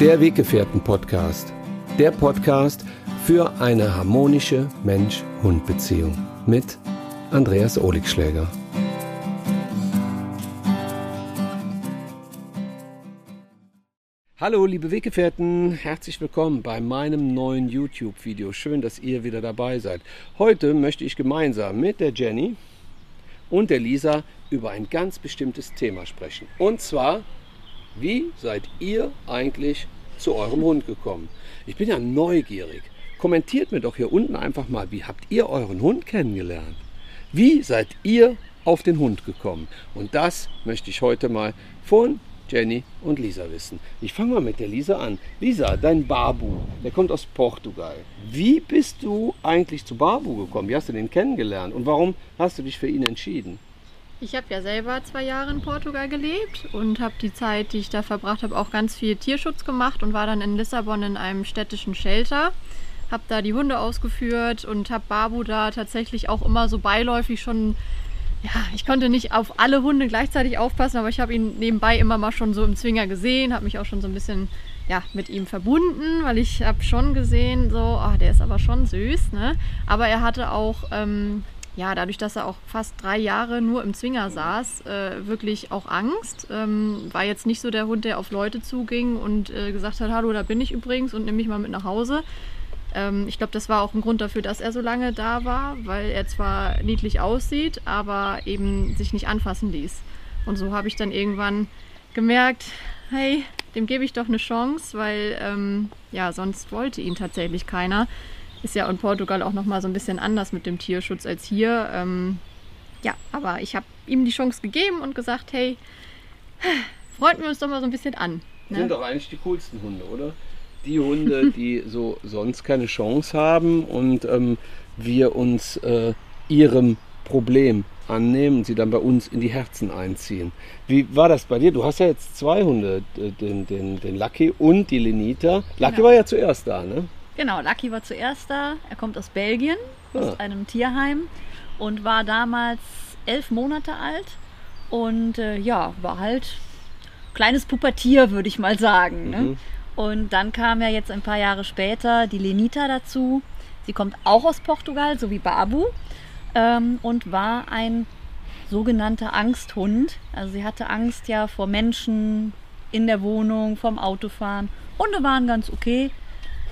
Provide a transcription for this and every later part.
Der Weggefährten-Podcast. Der Podcast für eine harmonische Mensch-Hund-Beziehung mit Andreas Oligschläger. Hallo liebe Weggefährten, herzlich willkommen bei meinem neuen YouTube-Video. Schön, dass ihr wieder dabei seid. Heute möchte ich gemeinsam mit der Jenny und der Lisa über ein ganz bestimmtes Thema sprechen. Und zwar, wie seid ihr eigentlich zu eurem Hund gekommen? Ich bin ja neugierig. Kommentiert mir doch hier unten einfach mal, wie habt ihr euren Hund kennengelernt? Wie seid ihr auf den Hund gekommen? Und das möchte ich heute mal von Jenny und Lisa wissen. Ich fange mal mit der Lisa an. Lisa, dein Babu, der kommt aus Portugal. Wie bist du eigentlich zu Babu gekommen? Wie hast du den kennengelernt und warum hast du dich für ihn entschieden? Ich habe ja selber zwei Jahre in Portugal gelebt und habe die Zeit, die ich da verbracht habe, auch ganz viel Tierschutz gemacht und war dann in Lissabon in einem städtischen Shelter. Habe da die Hunde ausgeführt und habe Babu da tatsächlich auch immer so beiläufig schon ja, ich konnte nicht auf alle Hunde gleichzeitig aufpassen, aber ich habe ihn nebenbei immer mal schon so im Zwinger gesehen, habe mich auch schon so ein bisschen ja, mit ihm verbunden, weil ich habe schon gesehen, so, oh, der ist aber schon süß, ne? Aber er hatte auch, ähm, ja, dadurch, dass er auch fast drei Jahre nur im Zwinger saß, äh, wirklich auch Angst. Ähm, war jetzt nicht so der Hund, der auf Leute zuging und äh, gesagt hat, hallo, da bin ich übrigens und nimm mich mal mit nach Hause. Ähm, ich glaube, das war auch ein Grund dafür, dass er so lange da war, weil er zwar niedlich aussieht, aber eben sich nicht anfassen ließ. Und so habe ich dann irgendwann gemerkt, hey, dem gebe ich doch eine Chance, weil ähm, ja, sonst wollte ihn tatsächlich keiner. Ist ja in Portugal auch nochmal so ein bisschen anders mit dem Tierschutz als hier. Ähm, ja, aber ich habe ihm die Chance gegeben und gesagt, hey, freunden wir uns doch mal so ein bisschen an. Ne? Sind doch eigentlich die coolsten Hunde, oder? die Hunde, die so sonst keine Chance haben und ähm, wir uns äh, ihrem Problem annehmen und sie dann bei uns in die Herzen einziehen. Wie war das bei dir? Du hast ja jetzt zwei Hunde, den, den, den Lucky und die Lenita. Lucky genau. war ja zuerst da, ne? Genau, Lucky war zuerst da. Er kommt aus Belgien, aus ah. einem Tierheim und war damals elf Monate alt und äh, ja, war halt kleines Pubertier, würde ich mal sagen. Ne? Mhm. Und dann kam ja jetzt ein paar Jahre später die Lenita dazu. Sie kommt auch aus Portugal, so wie Babu, ähm, und war ein sogenannter Angsthund. Also sie hatte Angst ja vor Menschen in der Wohnung, vom Autofahren. Hunde waren ganz okay.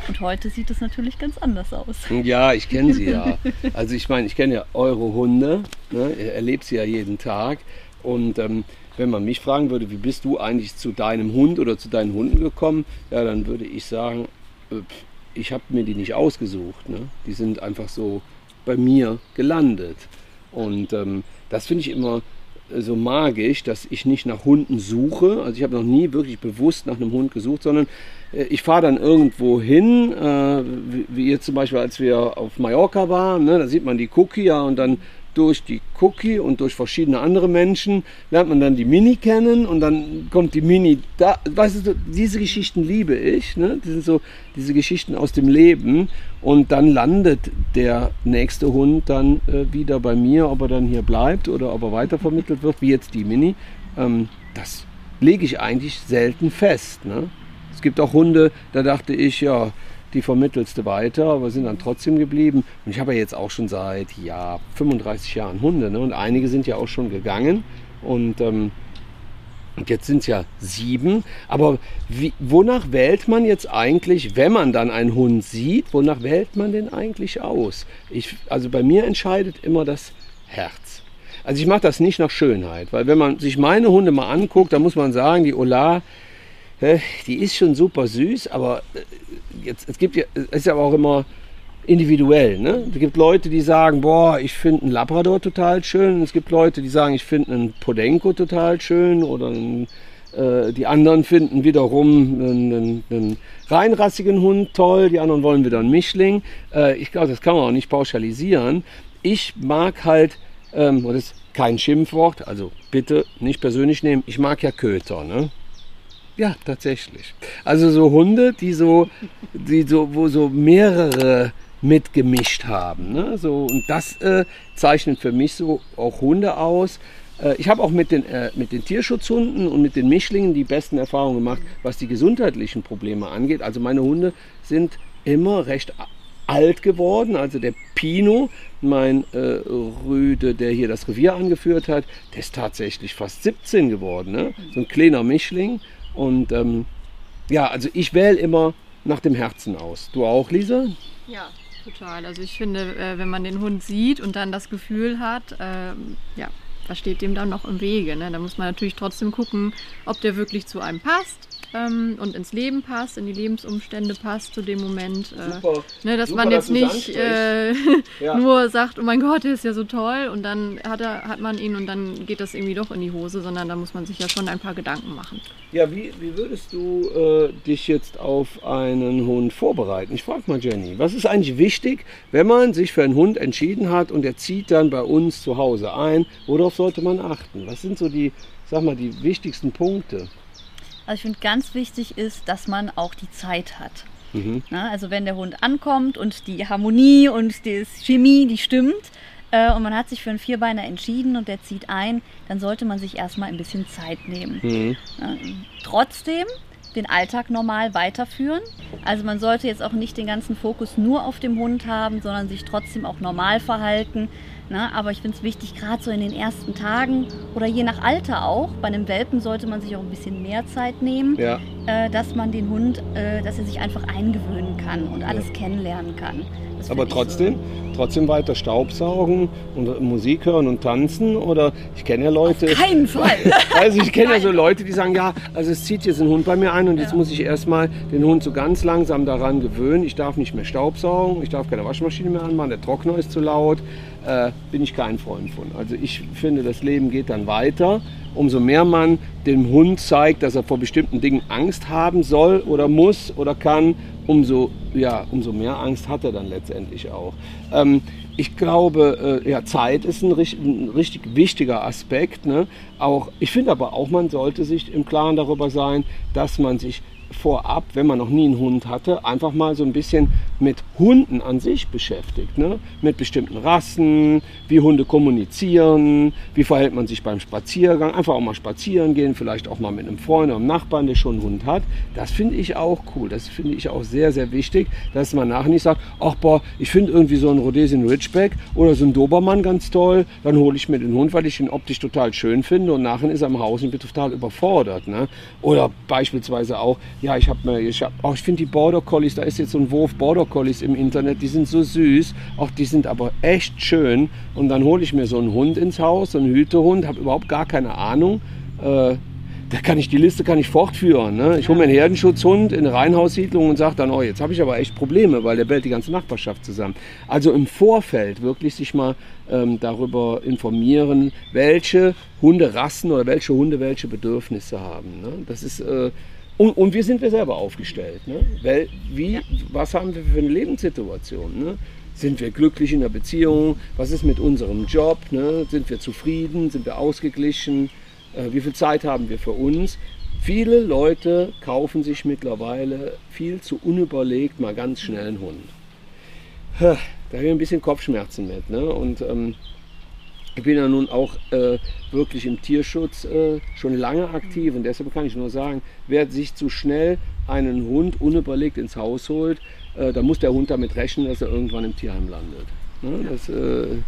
Und heute sieht es natürlich ganz anders aus. Ja, ich kenne sie ja. Also ich meine, ich kenne ja eure Hunde. Ne? Ihr erlebt sie ja jeden Tag. Und ähm, wenn man mich fragen würde, wie bist du eigentlich zu deinem Hund oder zu deinen Hunden gekommen, ja, dann würde ich sagen, äh, ich habe mir die nicht ausgesucht. Ne? Die sind einfach so bei mir gelandet. Und ähm, das finde ich immer äh, so magisch, dass ich nicht nach Hunden suche. Also ich habe noch nie wirklich bewusst nach einem Hund gesucht, sondern ich fahre dann irgendwo hin, äh, wie, ihr zum Beispiel, als wir auf Mallorca waren, ne, da sieht man die Cookie ja und dann durch die Cookie und durch verschiedene andere Menschen lernt man dann die Mini kennen und dann kommt die Mini da. Weißt du, diese Geschichten liebe ich. Ne? Die sind so diese Geschichten aus dem Leben und dann landet der nächste Hund dann äh, wieder bei mir, ob er dann hier bleibt oder ob er weitervermittelt wird, wie jetzt die Mini. Ähm, das lege ich eigentlich selten fest. Ne? Es gibt auch Hunde, da dachte ich, ja, die vermittelste weiter, aber sind dann trotzdem geblieben. Und ich habe ja jetzt auch schon seit ja, 35 Jahren Hunde ne? und einige sind ja auch schon gegangen und ähm, jetzt sind es ja sieben. Aber wie, wonach wählt man jetzt eigentlich, wenn man dann einen Hund sieht, wonach wählt man den eigentlich aus? Ich, also bei mir entscheidet immer das Herz. Also ich mache das nicht nach Schönheit, weil wenn man sich meine Hunde mal anguckt, dann muss man sagen, die Ola, die ist schon super süß, aber äh, jetzt, es gibt ja, ist ja auch immer individuell. Ne? Es gibt Leute, die sagen, boah, ich finde einen Labrador total schön. Es gibt Leute, die sagen, ich finde einen Podenco total schön. Oder einen, äh, die anderen finden wiederum einen, einen, einen, reinrassigen Hund toll. Die anderen wollen wieder einen Mischling. Äh, ich glaube, das kann man auch nicht pauschalisieren. Ich mag halt, ähm, das ist kein Schimpfwort, also bitte nicht persönlich nehmen, ich mag ja Köter. Ne? Ja, tatsächlich. Also so Hunde, die so, die so, wo so mehrere mitgemischt haben. Ne? So, und das äh, zeichnet für mich so auch Hunde aus, Äh, ich habe auch mit den, äh, mit den Tierschutzhunden und mit den Mischlingen die besten Erfahrungen gemacht, was die gesundheitlichen Probleme angeht. Also meine Hunde sind immer recht alt geworden. Also der Pino, mein äh, Rüde, der hier das Revier angeführt hat, der ist tatsächlich fast 17 geworden. Ne? So ein kleiner Mischling. Und ähm, ja, also ich wähle immer nach dem Herzen aus. Du auch, Lisa? Ja, total. Also ich finde, äh, wenn man den Hund sieht und dann das Gefühl hat, ähm, ja, was steht dem dann noch im Wege? Ne? Da muss man natürlich trotzdem gucken, ob der wirklich zu einem passt ähm, und ins Leben passt, in die Lebensumstände passt zu dem Moment. Äh, ne, dass Super, man jetzt dass nicht äh, ja. nur sagt, oh mein Gott, der ist ja so toll und dann hat, er, hat man ihn und dann geht das irgendwie doch in die Hose, sondern da muss man sich ja schon ein paar Gedanken machen. Ja, wie, wie würdest du äh, dich jetzt auf einen Hund vorbereiten? Ich frage mal Jenny, was ist eigentlich wichtig, wenn man sich für einen Hund entschieden hat und er zieht dann bei uns zu Hause ein? Worauf sollte man achten? Was sind so die, sag mal, die wichtigsten Punkte? Also ich finde ganz wichtig ist, dass man auch die Zeit hat. Mhm. Na, also wenn der Hund ankommt und die Harmonie und die Chemie, die stimmt äh, und man hat sich für einen Vierbeiner entschieden und der zieht ein, dann sollte man sich erstmal ein bisschen Zeit nehmen. Mhm. Trotzdem den Alltag normal weiterführen. Also man sollte jetzt auch nicht den ganzen Fokus nur auf dem Hund haben, sondern sich trotzdem auch normal verhalten. Na, aber ich finde es wichtig, gerade so in den ersten Tagen oder je nach Alter auch, bei einem Welpen sollte man sich auch ein bisschen mehr Zeit nehmen, ja. Äh, dass man den Hund, äh, dass er sich einfach eingewöhnen kann und alles ja. kennenlernen kann. Das aber trotzdem, so. trotzdem weiter Staubsaugen und Musik hören und tanzen oder ich kenne ja Leute. Auf keinen Fall. also ich kenne ja so Leute, die sagen, ja, also es zieht jetzt ein Hund bei mir ein und jetzt muss ich erstmal den Hund so ganz langsam daran gewöhnen. Ich darf nicht mehr Staubsaugen, ich darf keine Waschmaschine mehr anmachen, der Trockner ist zu laut äh, bin ich kein Freund von. Also ich finde, das Leben geht dann weiter. Umso mehr man dem Hund zeigt, dass er vor bestimmten Dingen Angst haben soll oder muss oder kann, umso, ja, umso mehr Angst hat er dann letztendlich auch. Ähm, ich glaube, äh, ja, Zeit ist ein, richtig, ein richtig wichtiger Aspekt. Ne? Auch, ich finde aber auch, man sollte sich im Klaren darüber sein, dass man sich vorab, wenn man noch nie einen Hund hatte, einfach mal so ein bisschen mit Hunden an sich beschäftigt. Ne? Mit bestimmten Rassen, wie Hunde kommunizieren, wie verhält man sich beim Spaziergang. Einfach auch mal spazieren gehen, vielleicht auch mal mit einem Freund oder einem Nachbarn, der schon einen Hund hat. Das finde ich auch cool. Das finde ich auch sehr, sehr wichtig, dass man nachher nicht sagt, ach boah, ich finde irgendwie so einen Rhodesian Ridgeback oder so einen Dobermann ganz toll, dann hole ich mir den Hund, weil ich ihn optisch total schön finde und nachher ist er im Haus und bin total überfordert. Ne? Oder beispielsweise auch, ja, ich habe mir, ich, hab, oh, ich finde die Border Collies, da ist jetzt so ein Wurf Border Collies im Internet, die sind so süß, auch die sind aber echt schön. Und dann hole ich mir so einen Hund ins Haus, so einen Hütehund, habe überhaupt gar keine Ahnung. Äh, da kann ich die Liste kann ich fortführen. Ne? Ich hole mir einen Herdenschutzhund in eine Reihenhaussiedlung und sage dann, oh, jetzt habe ich aber echt Probleme, weil der bellt die ganze Nachbarschaft zusammen. Also im Vorfeld wirklich sich mal ähm, darüber informieren, welche Hunderassen oder welche Hunde welche Bedürfnisse haben. Ne? Das ist äh, und, und wie sind wir selber aufgestellt? Ne? Weil, wie, ja. Was haben wir für eine Lebenssituation? Ne? Sind wir glücklich in der Beziehung? Was ist mit unserem Job? Ne? Sind wir zufrieden? Sind wir ausgeglichen? Äh, wie viel Zeit haben wir für uns? Viele Leute kaufen sich mittlerweile viel zu unüberlegt mal ganz schnell einen Hund. Da habe ich ein bisschen Kopfschmerzen mit. Ne? Und ähm, ich bin ja nun auch äh, wirklich im Tierschutz äh, schon lange aktiv und deshalb kann ich nur sagen, wer sich zu schnell einen Hund unüberlegt ins Haus holt, äh, da muss der Hund damit rechnen, dass er irgendwann im Tierheim landet. Ne? Das äh,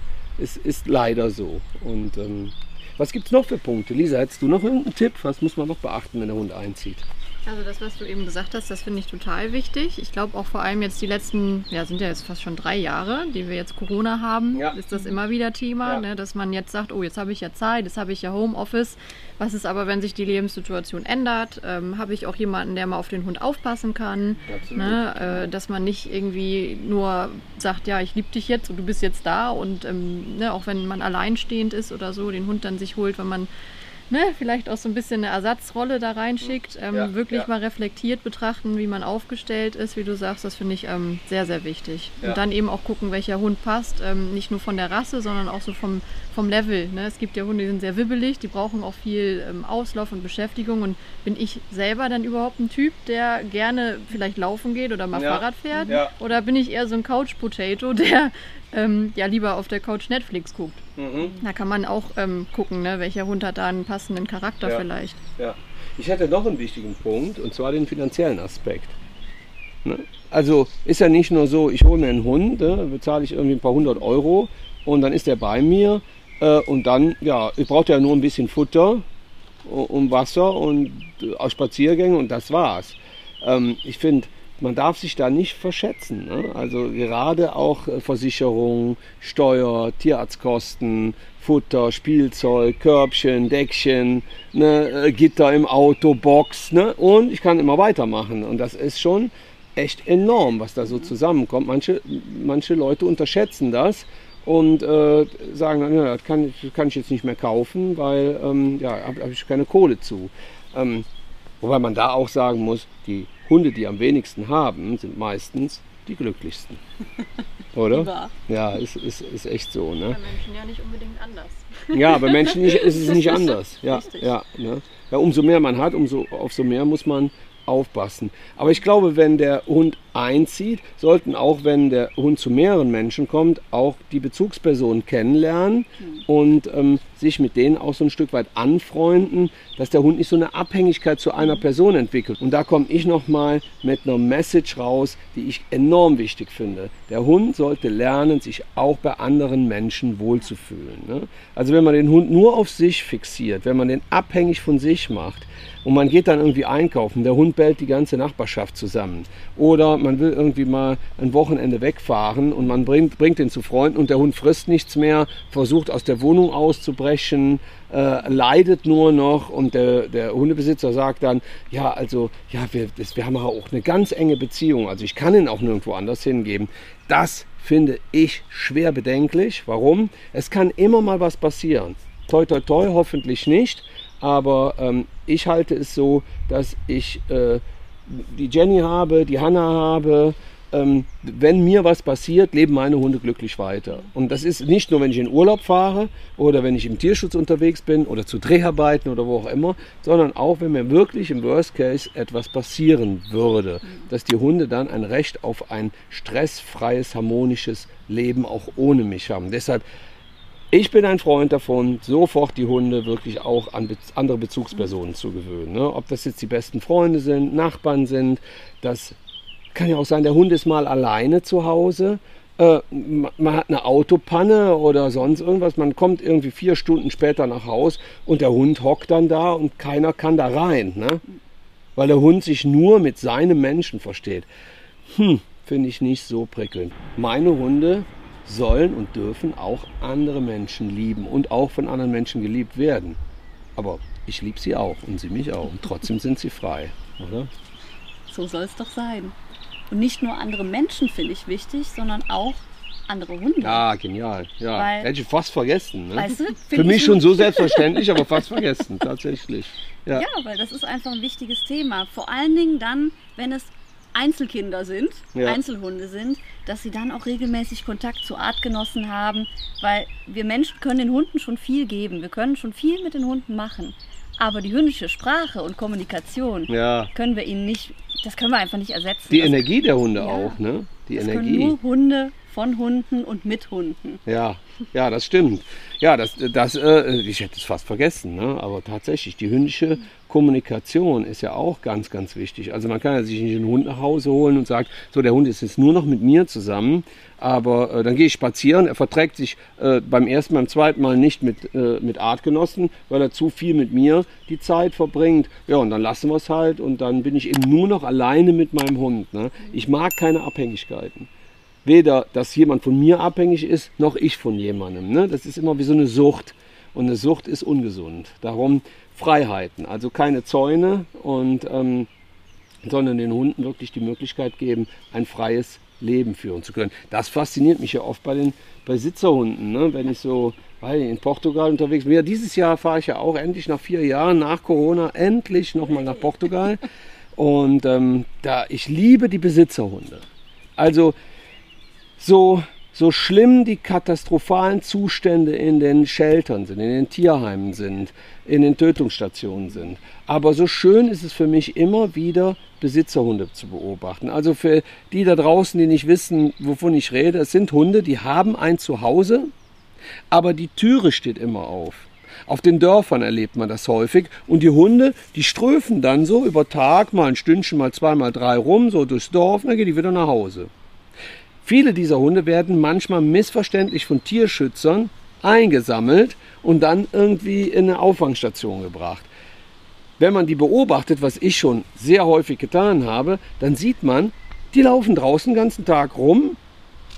ist, ist, leider so. Und ähm, was gibt es noch für Punkte? Lisa, hättest du noch irgendeinen Tipp? Was muss man noch beachten, wenn der Hund einzieht? Also das, was du eben gesagt hast, das finde ich total wichtig. Ich glaube auch vor allem jetzt die letzten, ja sind ja jetzt fast schon drei Jahre, die wir jetzt Corona haben, ja. ist das immer wieder Thema, ja. ne, dass man jetzt sagt, oh jetzt habe ich ja Zeit, jetzt habe ich ja Homeoffice. Was ist aber, wenn sich die Lebenssituation ändert? Ähm, habe ich auch jemanden, der mal auf den Hund aufpassen kann? Ne, äh, dass man nicht irgendwie nur sagt, ja ich liebe dich jetzt und du bist jetzt da und ähm, ne, auch wenn man alleinstehend ist oder so, den Hund dann sich holt, wenn man ne, vielleicht auch so ein bisschen eine Ersatzrolle da reinschickt, ähm, ja, wirklich ja. mal reflektiert betrachten, wie man aufgestellt ist, wie du sagst, das finde ich ähm, sehr, sehr wichtig. Ja. Und dann eben auch gucken, welcher Hund passt, ähm, nicht nur von der Rasse, sondern auch so vom, vom Level. Ne? Es gibt ja Hunde, die sind sehr wibbelig, die brauchen auch viel ähm, Auslauf und Beschäftigung. Und bin ich selber dann überhaupt ein Typ, der gerne vielleicht laufen geht oder mal Fahrrad fährt? Oder bin ich eher so ein Couch-Potato, der ähm, ja lieber auf der Couch Netflix guckt. Mhm. Da kann man auch ähm, gucken, ne, welcher Hund hat da einen passenden Charakter ja. vielleicht. Ja. Ich hätte noch einen wichtigen Punkt und zwar den finanziellen Aspekt. Ne? Also ist ja nicht nur so, ich hole mir einen Hund, ne, bezahle ich irgendwie ein paar hundert Euro und dann ist der bei mir äh, und dann, ja, ich brauche ja nur ein bisschen Futter und Wasser und äh, Spaziergänge und das war's. Ähm, ich finde, man darf sich da nicht verschätzen. Ne? Also gerade auch äh, Versicherung, Steuer, Tierarztkosten, Futter, Spielzeug, Körbchen, Deckchen, ne, äh, Gitter im Auto, Box ne? und ich kann immer weitermachen. Und das ist schon echt enorm, was da so zusammenkommt. Manche, manche Leute unterschätzen das und äh, sagen dann, ja, das kann, das kann ich jetzt nicht mehr kaufen, weil ähm, ja, habe hab ich keine Kohle zu. Ähm, wobei man da auch sagen muss, die Hunde, die am wenigsten haben, sind meistens die glücklichsten. Oder? Ja, ist, ist, ist echt so. Ne? Bei Menschen ja nicht unbedingt anders. Ja, bei Menschen nicht, ist es nicht anders. Ja, ja, ne? ja, umso mehr man hat, umso, umso mehr muss man aufpassen. Aber ich glaube, wenn der Hund einzieht, sollten auch, wenn der Hund zu mehreren Menschen kommt, auch die Bezugspersonen kennenlernen und ähm, sich mit denen auch so ein Stück weit anfreunden, dass der Hund nicht so eine Abhängigkeit zu einer Person entwickelt. Und da komme ich nochmal mit einer Message raus, die ich enorm wichtig finde. Der Hund sollte lernen, sich auch bei anderen Menschen wohlzufühlen. Ne? Also wenn man den Hund nur auf sich fixiert, wenn man den abhängig von sich macht, und man geht dann irgendwie einkaufen. Der Hund bellt die ganze Nachbarschaft zusammen. Oder man will irgendwie mal ein Wochenende wegfahren und man bringt, bringt ihn zu Freunden und der Hund frisst nichts mehr, versucht aus der Wohnung auszubrechen, äh, leidet nur noch und der, der, Hundebesitzer sagt dann, ja, also, ja, wir, das, wir haben auch eine ganz enge Beziehung. Also ich kann ihn auch nirgendwo anders hingeben. Das finde ich schwer bedenklich. Warum? Es kann immer mal was passieren. Toi, toi, toi, hoffentlich nicht. Aber ähm, ich halte es so, dass ich äh, die Jenny habe, die Hanna habe. Ähm, wenn mir was passiert, leben meine Hunde glücklich weiter. Und das ist nicht nur, wenn ich in Urlaub fahre oder wenn ich im Tierschutz unterwegs bin oder zu Dreharbeiten oder wo auch immer, sondern auch, wenn mir wirklich im Worst Case etwas passieren würde, dass die Hunde dann ein Recht auf ein stressfreies, harmonisches Leben auch ohne mich haben. Deshalb ich bin ein Freund davon, sofort die Hunde wirklich auch an andere Bezugspersonen zu gewöhnen. Ne? Ob das jetzt die besten Freunde sind, Nachbarn sind, das kann ja auch sein, der Hund ist mal alleine zu Hause. Äh, man hat eine Autopanne oder sonst irgendwas. Man kommt irgendwie vier Stunden später nach Haus und der Hund hockt dann da und keiner kann da rein. Ne? Weil der Hund sich nur mit seinem Menschen versteht. Hm, finde ich nicht so prickelnd. Meine Hunde sollen und dürfen auch andere Menschen lieben und auch von anderen Menschen geliebt werden. Aber ich liebe sie auch und sie mich auch. Und trotzdem sind sie frei, oder? So soll es doch sein. Und nicht nur andere Menschen finde ich wichtig, sondern auch andere Hunde. Ja, genial. Ja, Weil, hätte ich fast vergessen. Ne? Weißt du, Für mich schon so selbstverständlich, aber fast vergessen, tatsächlich. Ja. ja, weil das ist einfach ein wichtiges Thema. Vor allen Dingen dann, wenn es Einzelkinder sind, ja. Einzelhunde sind, dass sie dann auch regelmäßig Kontakt zu Artgenossen haben, weil wir Menschen können den Hunden schon viel geben, wir können schon viel mit den Hunden machen, aber die hündische Sprache und Kommunikation ja. können wir ihnen nicht, das können wir einfach nicht ersetzen. Die das, Energie der Hunde ja, auch, ne? Die das Energie. Können nur Hunde von Hunden und mit Hunden. Ja, ja, das stimmt. Ja, das, das, äh, ich hätte es fast vergessen, ne? aber tatsächlich, die hündische Kommunikation ist ja auch ganz, ganz wichtig. Also man kann ja sich nicht einen Hund nach Hause holen und sagt, so der Hund ist jetzt nur noch mit mir zusammen, aber äh, dann gehe ich spazieren. Er verträgt sich äh, beim ersten, beim zweiten Mal nicht mit, äh, mit Artgenossen, weil er zu viel mit mir die Zeit verbringt. Ja, und dann lassen wir es halt und dann bin ich eben nur noch alleine mit meinem Hund. Ne? Ich mag keine Abhängigkeiten weder, dass jemand von mir abhängig ist, noch ich von jemandem. Ne? Das ist immer wie so eine Sucht. Und eine Sucht ist ungesund. Darum Freiheiten, also keine Zäune und ähm, sondern den Hunden wirklich die Möglichkeit geben, ein freies Leben führen zu können. Das fasziniert mich ja oft bei den bei Sitzerhunden, ne? wenn ich so weil in Portugal unterwegs bin. Ja, dieses Jahr fahre ich ja auch endlich nach vier Jahren nach Corona endlich nochmal nach Portugal. Und ähm, da ich liebe die Besitzerhunde. Also so so schlimm die katastrophalen Zustände in den Sheltern sind, in den Tierheimen sind, in den Tötungsstationen sind. Aber so schön ist es für mich immer wieder, Besitzerhunde zu beobachten. Also für die da draußen, die nicht wissen, wovon ich rede, es sind Hunde, die haben ein Zuhause, aber die Türe steht immer auf. Auf den Dörfern erlebt man das häufig. Und die Hunde, die ströfen dann so über Tag mal ein Stündchen, mal zwei, mal drei rum, so durchs Dorf, und dann gehen die wieder nach Hause. Viele dieser Hunde werden manchmal missverständlich von Tierschützern eingesammelt und dann irgendwie in eine Auffangstation gebracht. Wenn man die beobachtet, was ich schon sehr häufig getan habe, dann sieht man, die laufen draußen den ganzen Tag rum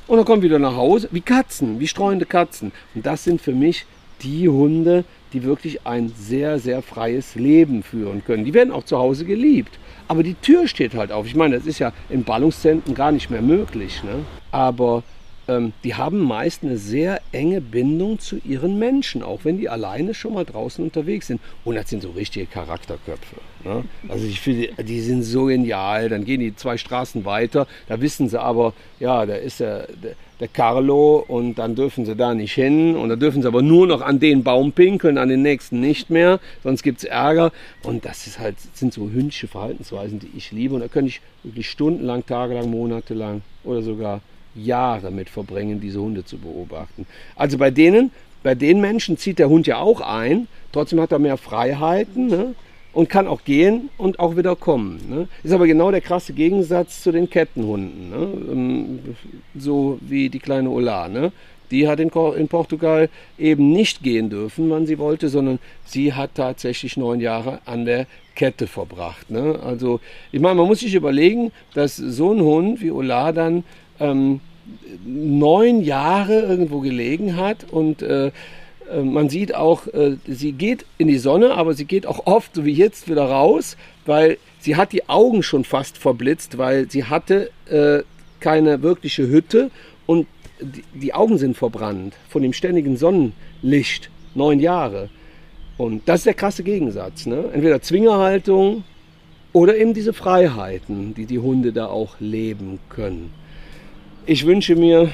und dann kommen wieder nach Hause, wie Katzen, wie streuende Katzen. Und das sind für mich die Hunde, die wirklich ein sehr, sehr freies Leben führen können. Die werden auch zu Hause geliebt. Aber die Tür steht halt auf. Ich meine, das ist ja in Ballungszentren gar nicht mehr möglich. Ne? Aber ähm, die haben meist eine sehr enge Bindung zu ihren Menschen, auch wenn die alleine schon mal draußen unterwegs sind. Und das sind so richtige Charakterköpfe. Ne? Also ich finde, die sind so genial. Dann gehen die zwei Straßen weiter, da wissen sie aber, ja, da ist der, der, der Carlo und dann dürfen sie da nicht hin und da dürfen sie aber nur noch an den Baum pinkeln, an den nächsten nicht mehr, sonst gibt es Ärger. Und das ist halt, sind so hündische Verhaltensweisen, die ich liebe. Und da könnte ich wirklich stundenlang, tagelang, monatelang oder sogar Jahre mit verbringen, diese Hunde zu beobachten. Also bei denen, bei den Menschen zieht der Hund ja auch ein, trotzdem hat er mehr Freiheiten ne? und kann auch gehen und auch wieder kommen. Ne? Ist aber genau der krasse Gegensatz zu den Kettenhunden, ne? Ähm, so wie die kleine Ola. Ne? Die hat in, in, Portugal eben nicht gehen dürfen, wann sie wollte, sondern sie hat tatsächlich neun Jahre an der Kette verbracht. Ne? Also ich meine, man muss sich überlegen, dass so ein Hund wie Ola dann ähm, neun Jahre irgendwo gelegen hat und äh, äh, man sieht auch, äh, sie geht in die Sonne, aber sie geht auch oft, so wie jetzt, wieder raus, weil sie hat die Augen schon fast verblitzt, weil sie hatte äh, keine wirkliche Hütte und die, die, Augen sind verbrannt von dem ständigen Sonnenlicht. Neun Jahre. Und das ist der krasse Gegensatz. Ne? Entweder Zwingerhaltung oder eben diese Freiheiten, die die Hunde da auch leben können. Ich wünsche mir,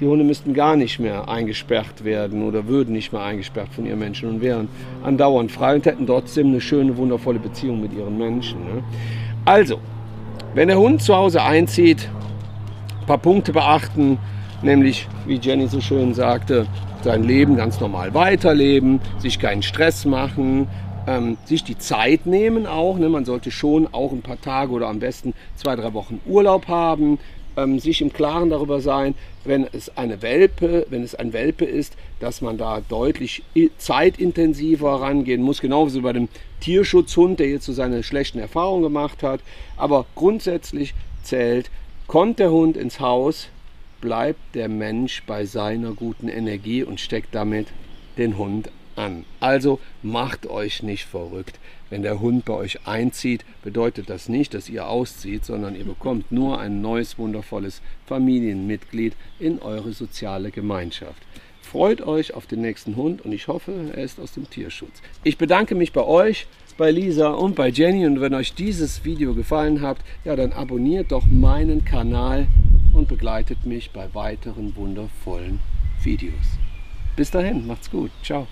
die Hunde müssten gar nicht mehr eingesperrt werden oder würden nicht mehr eingesperrt von ihren Menschen und wären andauernd frei und hätten trotzdem eine schöne, wundervolle Beziehung mit ihren Menschen. Ne? Also, wenn der Hund zu Hause einzieht, ein paar Punkte beachten, nämlich, wie Jenny so schön sagte, sein Leben ganz normal weiterleben, sich keinen Stress machen, ähm, sich die Zeit nehmen auch. Ne? Man sollte schon auch ein paar Tage oder am besten zwei, drei Wochen Urlaub haben, ähm, sich im Klaren darüber sein, wenn es eine Welpe, wenn es ein Welpe ist, dass man da deutlich zeitintensiver rangehen muss, genauso wie bei dem Tierschutzhund, der jetzt so seine schlechten Erfahrungen gemacht hat. Aber grundsätzlich zählt, kommt der Hund ins Haus, bleibt der Mensch bei seiner guten Energie und steckt damit den Hund an. Also macht euch nicht verrückt. Wenn der Hund bei euch einzieht, bedeutet das nicht, dass ihr auszieht, sondern ihr bekommt nur ein neues, wundervolles Familienmitglied in eure soziale Gemeinschaft. Freut euch auf den nächsten Hund und ich hoffe, er ist aus dem Tierschutz. Ich bedanke mich bei euch, bei Lisa und bei Jenny und wenn euch dieses Video gefallen hat, ja dann abonniert doch meinen Kanal und begleitet mich bei weiteren wundervollen Videos. Bis dahin, macht's gut. Ciao.